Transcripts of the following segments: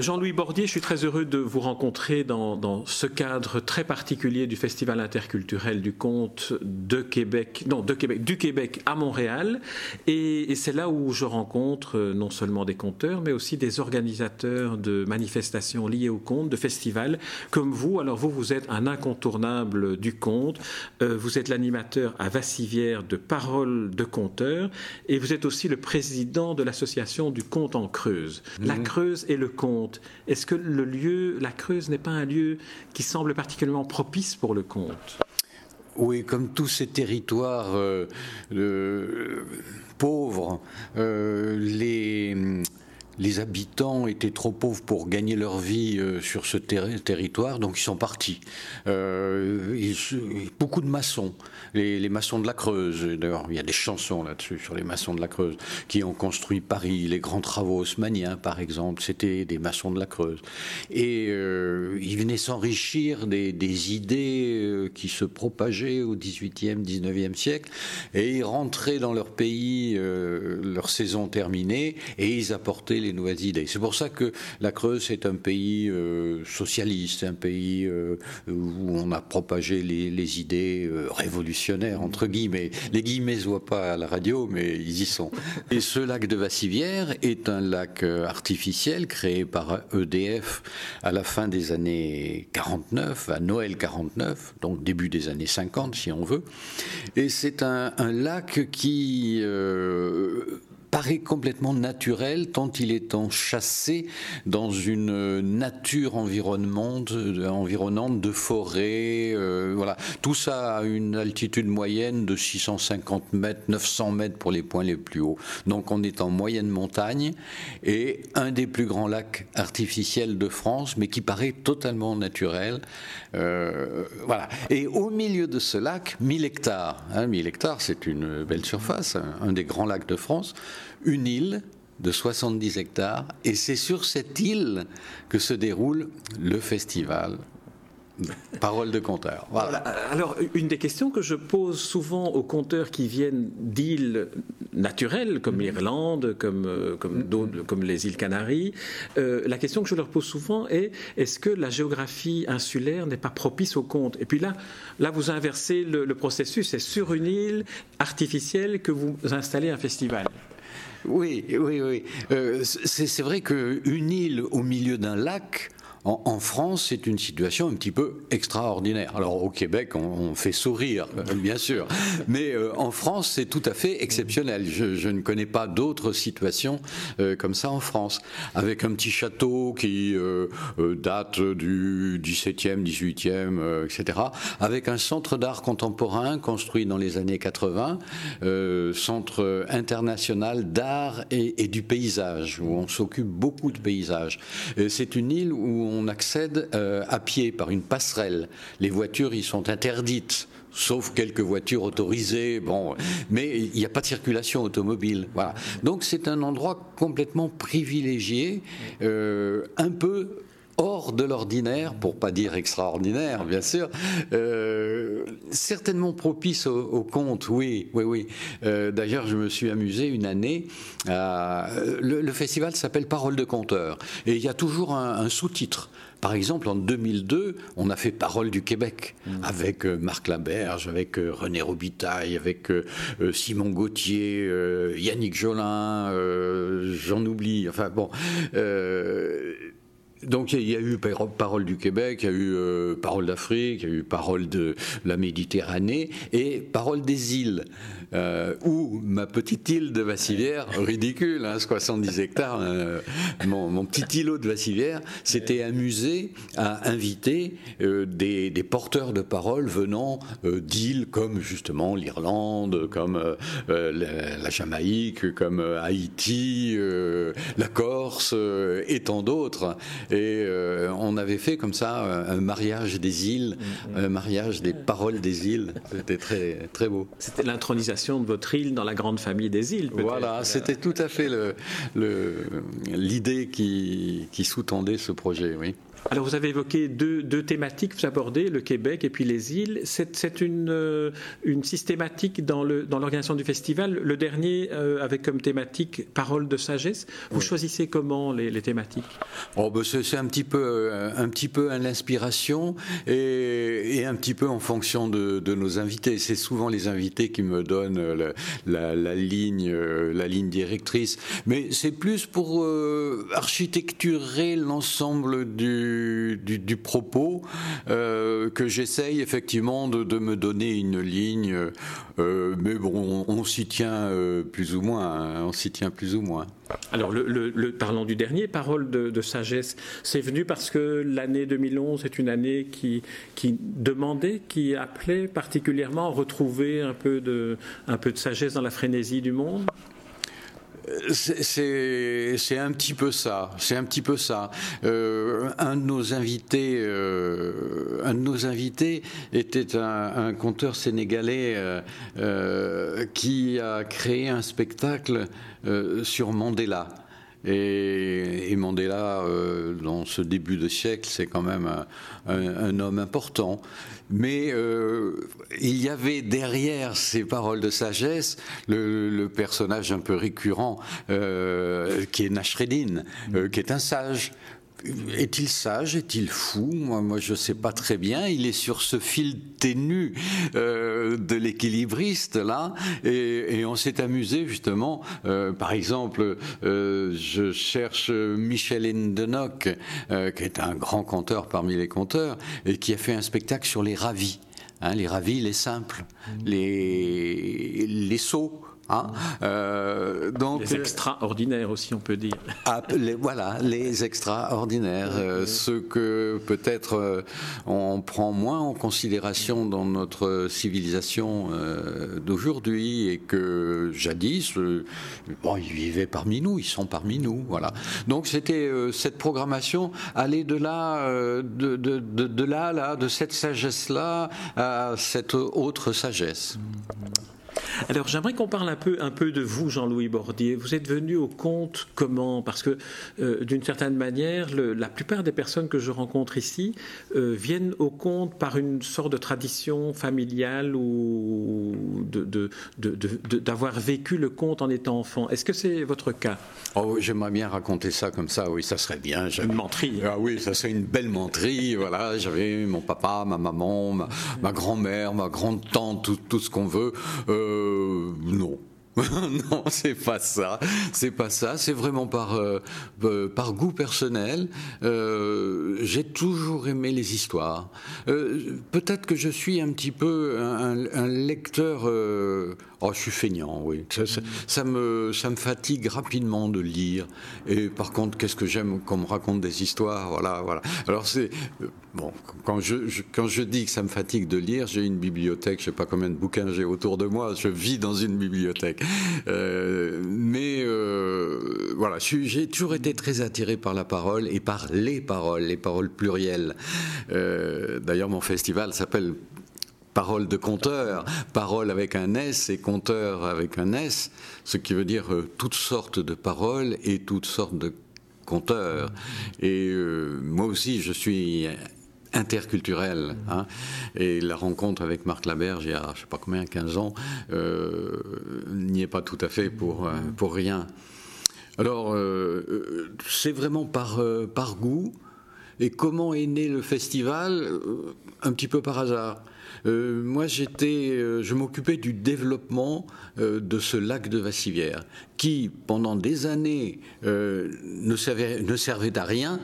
Jean-Louis Bordier, je suis très heureux de vous rencontrer dans, ce cadre très particulier du Festival interculturel du conte de Québec, non, de Québec, du Québec à Montréal. Et, c'est là où je rencontre euh, non seulement des conteurs, mais aussi des organisateurs de manifestations liées au conte, de festivals comme vous. Alors vous, vous êtes un incontournable du conte. Euh, vous êtes l'animateur à Vassivière de Paroles de Conteurs et vous êtes aussi le président de l'association du conte en Creuse. La mhm. Creuse et le conte. Est-ce que le lieu, la Creuse, n'est pas un lieu qui semble particulièrement propice pour le conte oui, comme tous ces territoires euh, pauvres, euh, les, les habitants étaient trop pauvres pour gagner leur vie euh, sur ce territoire, donc ils sont partis. Euh, beaucoup de maçons, les, maçons de la Creuse, d'ailleurs il y a des chansons là-dessus sur les maçons de la Creuse, qui ont construit Paris, les grands travaux haussmanniens par exemple, c'était des maçons de la Creuse. Et euh, ils venaient s'enrichir des, des, idées qui se propageaient au 18e, 19e siècle, et ils rentraient dans leur pays, leur saison terminée, et ils apportaient les nouvelles idées. C'est pour ça que la Creuse est un pays euh, socialiste, un pays euh, où on a propagé les, idées euh, révolutionnaires, entre guillemets. Les guillemets ne voient pas à la radio, mais ils y sont. Et ce lac de Vassivière est un lac artificiel créé par EDF à la fin des années 49, à Noël 49, donc début des années 50 si on veut. Et c'est un, un, lac qui paraît complètement naturel tant il est enchâssé dans une nature environnement, environnante de forêt. Euh, voilà. Tout ça à une altitude moyenne de 650 mètres, 900 mètres pour les points les plus hauts. Donc on est en moyenne montagne et un des plus grands lacs artificiels de France, mais qui paraît totalement naturel. Euh, voilà. Et au milieu de ce lac, 1000 hectares. 1000 hein, hectares, c'est une belle surface, un des grands lacs de France une île de 70 hectares, et c'est sur cette île que se déroule le festival Parole de conteur. Voilà. Alors, une des questions que je pose souvent aux conteurs qui viennent d'îles naturelles, comme l'Irlande, comme, euh, comme, comme, les îles Canaries, euh, la question que je leur pose souvent est est-ce que la géographie insulaire n'est pas propice au conte? Et puis là, là, vous inversez le, processus. C'est sur une île artificielle que vous installez un festival. Oui, oui, oui. Euh, c'est vrai qu'une île au milieu d'un lac, en, France, c'est une situation un petit peu extraordinaire. Alors au Québec, on, fait sourire, euh, bien sûr, mais euh, en France, c'est tout à fait exceptionnel. Je, ne connais pas d'autres situations euh, comme ça en France, avec un petit château qui date du 17e, 18e, etc., avec un centre d'art contemporain construit dans les années 80, centre international d'art et, du paysage, où on s'occupe beaucoup de paysages. C'est une île où accède euh, à pied par une passerelle. Les voitures y sont interdites sauf quelques voitures autorisées, bon, mais il n'y a pas de circulation automobile. Voilà. Donc c'est un endroit complètement privilégié, euh, un peu hors de l'ordinaire, pour pas dire extraordinaire, bien sûr, euh, certainement propice au, conte, oui, oui, oui. Euh, d'ailleurs, je me suis amusé une année. le, festival s'appelle Parole de conteur, et il y a toujours un, sous-titre. Par exemple, en 2002, on a fait Parole du Québec mmh. avec euh, Marc Laberge, avec René Robitaille, avec Simon Gauthier, Yannick Jolin, j'en oublie. Enfin bon donc il y a eu Parole du Québec, il y a eu euh, Parole d'Afrique, il y a eu Parole de la Méditerranée et Parole des îles. Euh, ou ma petite île de Vassivière, ridicule, hein, 70 hectares, euh, mon, petit îlot de Vassivière, s'était amusé à inviter des, porteurs de parole venant d'îles comme justement l'Irlande, comme la, Jamaïque, comme Haïti, la Corse et tant d'autres. Et euh, on avait fait comme ça un mariage des îles, mm, mm. un mariage des paroles des îles. C'était très, très beau. C'était l'intronisation de votre île dans la grande famille des îles. Voilà, c'était tout à fait l'idée le, qui, qui sous-tendait ce projet, oui. Alors vous avez évoqué deux, thématiques, vous abordez le Québec et puis les îles. C'est une, euh, une systématique dans l'organisation dans du festival. Le dernier euh, avec comme thématique parole de sagesse. Vous choisissez comment les, thématiques? Oh, ben C'est un petit peu, un petit peu à l'inspiration et, un petit peu en fonction de, nos invités. C'est souvent les invités qui me donnent la, ligne, la ligne directrice. Mais c'est plus pour architecturer l'ensemble du du, propos euh, que j'essaye effectivement de, me donner une ligne, euh, mais bon, on, s'y tient euh, plus ou moins, hein, on s'y tient plus ou moins. Alors, le, parlons du dernier, parole de, sagesse, c'est venu parce que l'année 2011 est une année qui, demandait, qui appelait particulièrement à retrouver un peu de sagesse dans la frénésie du monde? C'est un petit peu ça. C'est un petit peu ça. Euh, un de nos invités, euh, un de nos invités était un, conteur sénégalais euh, qui a créé un spectacle sur Mandela. Et, Mandela, dans ce début de siècle, c'est quand même un, homme important. Mais euh, il y avait derrière ces paroles de sagesse le, personnage un peu récurrent euh, qui est Nashreddin, qui est un sage, est-il sage Est-il fou? Moi, moi, je ne sais pas très bien. Il est sur ce fil ténu euh, de l'équilibriste, là. Et, on s'est amusé, justement. Euh, par exemple, euh, je cherche Michel Endenock, qui est un grand conteur parmi les conteurs, et qui a fait un spectacle sur les ravis. Hein, les ravis, les simples, les, les sots. Hein euh, donc, les extraordinaires aussi, on peut dire. Ah, voilà, les extraordinaires, euh, ceux que peut-être euh, on prend moins en considération dans notre civilisation d'aujourd'hui et que jadis, bon, ils vivaient parmi nous, ils sont parmi nous, voilà. Donc c'était cette programmation aller de là, de, de, de, là, là, de cette sagesse-là à cette autre sagesse. Alors j'aimerais qu'on parle un peu, un peu de vous, Jean-Louis Bordier. Vous êtes venu au compte comment? Parce que euh, d'une certaine manière, la plupart des personnes que je rencontre ici euh, viennent au compte par une sorte de tradition familiale ou d'avoir vécu le conte en étant enfant. Est-ce que c'est votre cas? Oh, j'aimerais bien raconter ça comme ça. Oui, ça serait bien. Une menterie. Ah oui, ça serait une belle menterie. Voilà, j'avais mon papa, ma maman, ma, grand-mère, ma grande-tante, tout, tout, ce qu'on veut. Euh, non. non, c'est pas ça. C'est pas ça. C'est vraiment par euh, euh, par goût personnel. Euh, j'ai toujours aimé les histoires. Peut-être que je suis un petit peu un, lecteur. oh, je suis feignant, oui. Ça, me ça me fatigue rapidement de lire. Et par contre, qu'est-ce que j'aime qu'on me raconte des histoires. Voilà, voilà. Alors c'est bon. Quand je, quand je dis que ça me fatigue de lire, j'ai une bibliothèque. Je sais pas combien de bouquins j'ai autour de moi. Je vis dans une bibliothèque. Euh, mais euh, voilà, j'ai toujours été très attiré par la parole et par les paroles, les paroles plurielles. Euh, d'ailleurs, mon festival s'appelle Parole de conteur, parole avec un S et conteur avec un S, ce qui veut dire toutes sortes de paroles et toutes sortes de conteurs. Et moi aussi, je suis interculturel. Hein. Et la rencontre avec Marc Laberge il y a, je sais pas combien, 15 ans, euh, n'y est pas tout à fait pour, euh, pour rien. Alors, euh, c'est vraiment par, par goût. Et comment est né le festival? Un petit peu par hasard. moi, j'étais, je m'occupais du développement de ce lac de Vassivière, qui, pendant des années, ne, servait, ne servait à rien,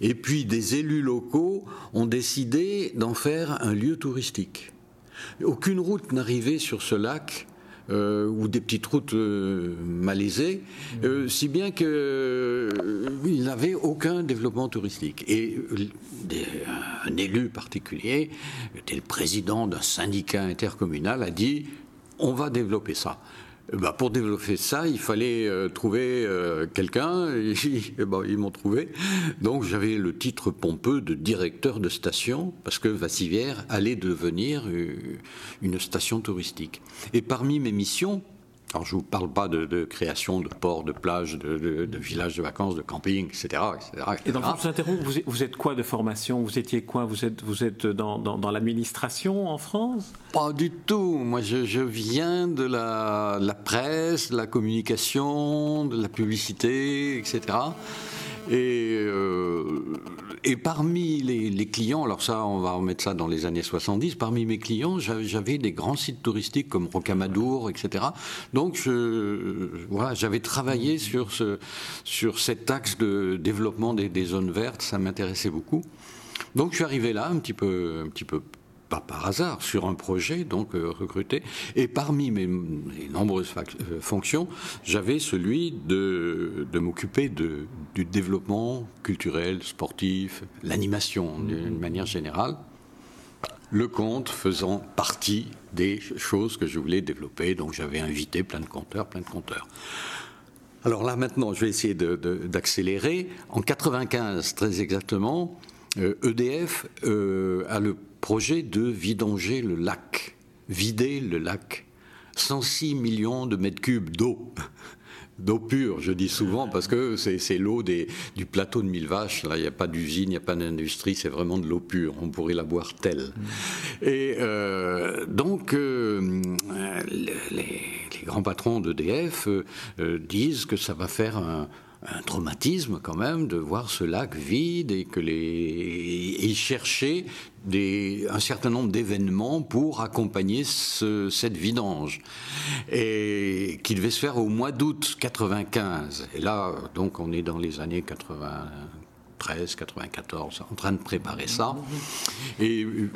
et puis des élus locaux ont décidé d'en faire un lieu touristique. Aucune route n'arrivait sur ce lac euh, ou des petites routes euh, malaisées, euh, si bien qu'il n'avait aucun développement touristique. Et un élu particulier, était le président d'un syndicat intercommunal, a dit on va développer ça. Bah pour développer ça, il fallait euh, trouver euh, quelqu'un. Ils m'ont trouvé. Donc j'avais le titre pompeux de directeur de station, parce que Vassivière allait devenir euh, une station touristique. Et parmi mes missions, Alors je ne vous parle pas de, création de ports, de plages, de, villages de vacances, de camping, etc. Et donc, je vous interromps, vous, êtes quoi de formation? Vous étiez quoi? Vous êtes, vous êtes dans, dans, l'administration en France? Pas du tout. Moi, je, viens de la, de la, presse, de la communication, de la publicité, etc. Et, euh, et parmi les, clients, alors ça, on va remettre ça dans les années 70, parmi mes clients, j'avais des grands sites touristiques comme Rocamadour, etc. Donc, voilà, j'avais travaillé sur, ce, sur cet axe de développement des, des zones vertes, ça m'intéressait beaucoup. Donc, je suis arrivé là un petit peu, un petit peu pas par hasard, sur un projet, donc euh, recruté. Et parmi mes, nombreuses euh, fonctions, j'avais celui de, de m'occuper du développement culturel, sportif, l'animation d'une manière générale. Le conte faisant partie des choses que je voulais développer, donc j'avais invité plein de conteurs, plein de conteurs. Alors là maintenant, je vais essayer d'accélérer. En 95, très exactement, EDF euh, e a le projet de vidanger le lac, vider le lac. 106 millions de mètres cubes d'eau. D'eau pure, je dis souvent, parce que c'est l'eau du plateau de Mille Vaches. Là, il n'y a pas d'usine, il n'y a pas d'industrie, c'est vraiment de l'eau pure. On pourrait la boire telle. Et euh, donc, euh, les, grands patrons d'EDF euh, disent que ça va faire un, un traumatisme quand même de voir ce lac vide et que les et chercher un certain nombre d'événements pour accompagner ce, cette vidange. Et qui devait se faire au mois d'août 95 et là donc on est dans les années 80 93, 94, en train de préparer ça. Et euh,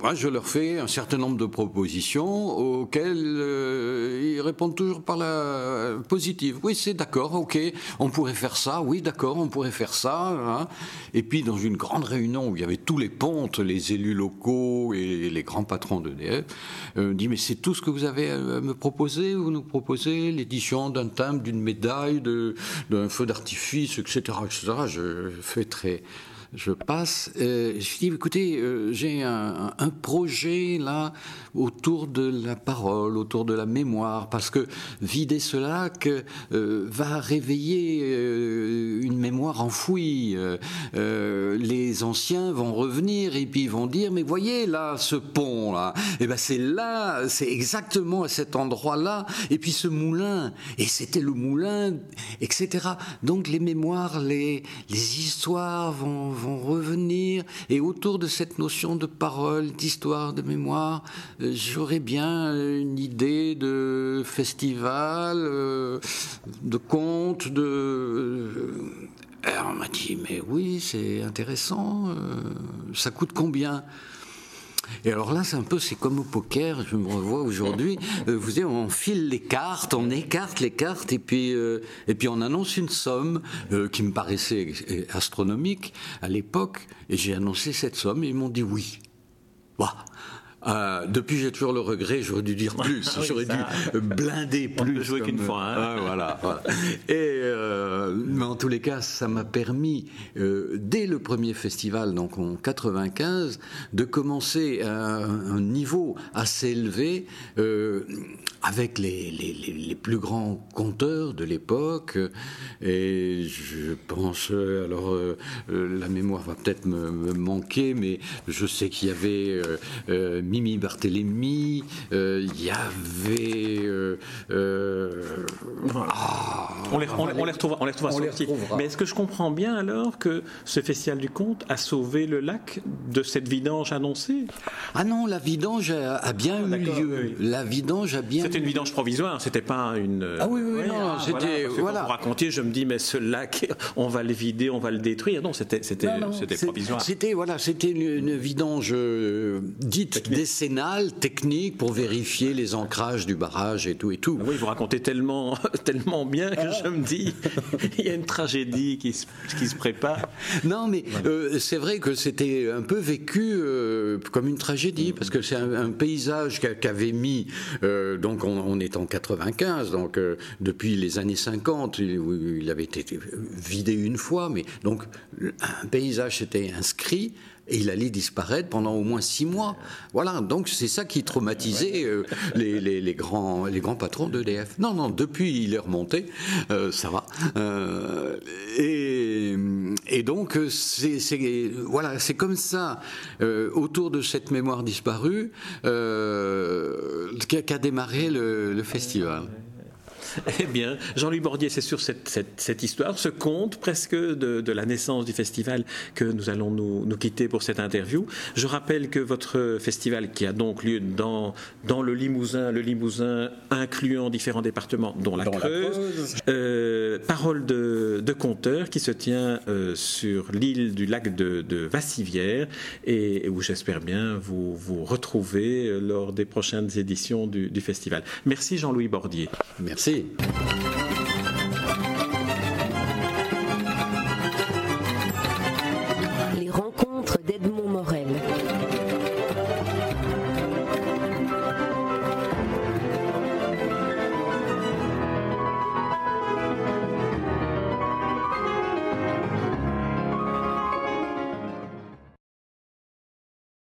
moi, je leur fais un certain nombre de propositions auxquelles euh, ils répondent toujours par la positive. Oui, c'est d'accord, ok, on pourrait faire ça, oui, d'accord, on pourrait faire ça. Hein. Et puis, dans une grande réunion où il y avait tous les pontes, les élus locaux et les grands patrons d'EDF, euh, dit, mais c'est tout ce que vous avez à me proposer? Vous nous proposez l'édition d'un timbre, d'une médaille, d'un feu d'artifice, etc., etc. Je, très je passe. Euh, je dis, écoutez, euh, j'ai un, projet là autour de la parole, autour de la mémoire, parce que vider ce lac euh, va réveiller une mémoire enfouie. les anciens vont revenir et puis vont dire, mais voyez là, ce pont là, eh ben c'est là, c'est exactement à cet endroit-là, et puis ce moulin, et c'était le moulin, etc. Donc les mémoires, les, les histoires vont vont revenir. Et autour de cette notion de parole, d'histoire, de mémoire, euh, j'aurais bien une idée de festival, euh, de conte, de... Euh, on m'a dit, mais oui, c'est intéressant, ça coûte combien? Et alors là, c'est un peu, c'est comme au poker, je me revois aujourd'hui, euh, vous savez, on file les cartes, on écarte les cartes, et puis, euh, et puis on annonce une somme euh, qui me paraissait astronomique à l'époque, et j'ai annoncé cette somme, et ils m'ont dit oui. Bah, euh, depuis, j'ai toujours le regret, j'aurais dû dire plus, ah j'aurais dû blinder plus. jouer qu'une fois. Hein. Ah, voilà, Et, euh, mais en tous les cas, ça m'a permis, euh, dès le premier festival, donc en 95, de commencer à un, niveau assez élevé avec les, les, les, plus grands conteurs de l'époque. Et je pense, alors la mémoire va peut-être me, me, manquer, mais je sais qu'il y avait Mimi Barthélémy, euh, il y avait. Euh, euh, on, les, on, les retrouvera, on les retrouvera Mais est-ce que je comprends bien alors que ce festival du Comte a sauvé le lac de cette vidange annoncée? Ah non, la vidange a, bien ah, eu lieu. La vidange a bien. C'était une vidange provisoire, c'était pas une. Ah oui, oui, non, ah, c'était. Voilà. Vous racontiez, je me dis, mais ce lac, on va le vider, on va le détruire. Non, c'était c'était provisoire. C'était voilà, c'était une, une, vidange dite décennale, technique, pour vérifier les ancrages du barrage et tout et tout. Ah oui, vous racontez tellement, tellement bien que je me dis, il y a une tragédie qui se, qui se prépare. Non, mais euh, c'est vrai que c'était un peu vécu euh, comme une tragédie, parce que c'est un, paysage qu'avait mis, euh, donc on, est en 95, donc depuis les années 50, il, il avait été vidé une fois, mais donc un paysage s'était inscrit et il allait disparaître pendant au moins six mois. Voilà, donc c'est ça qui traumatisait euh, les, les, grands, les grands patrons d'EDF. Non, non, depuis il est remonté, euh, ça va. Euh, et, et, donc c'est voilà, c'est comme ça, autour de cette mémoire disparue, qu'a démarré le, le festival. Eh bien, Jean-Louis Bordier, c'est sur cette, histoire, ce conte presque de, la naissance du festival que nous allons nous, quitter pour cette interview. Je rappelle que votre festival, qui a donc lieu dans, dans le Limousin, le Limousin incluant différents départements, dont la Creuse, euh, parole de, de conteur qui se tient euh, sur l'île du lac de, de Vassivière et, où j'espère bien vous vous retrouver euh, lors des prochaines éditions du, du festival. Merci Jean-Louis Bordier. Merci. Fui!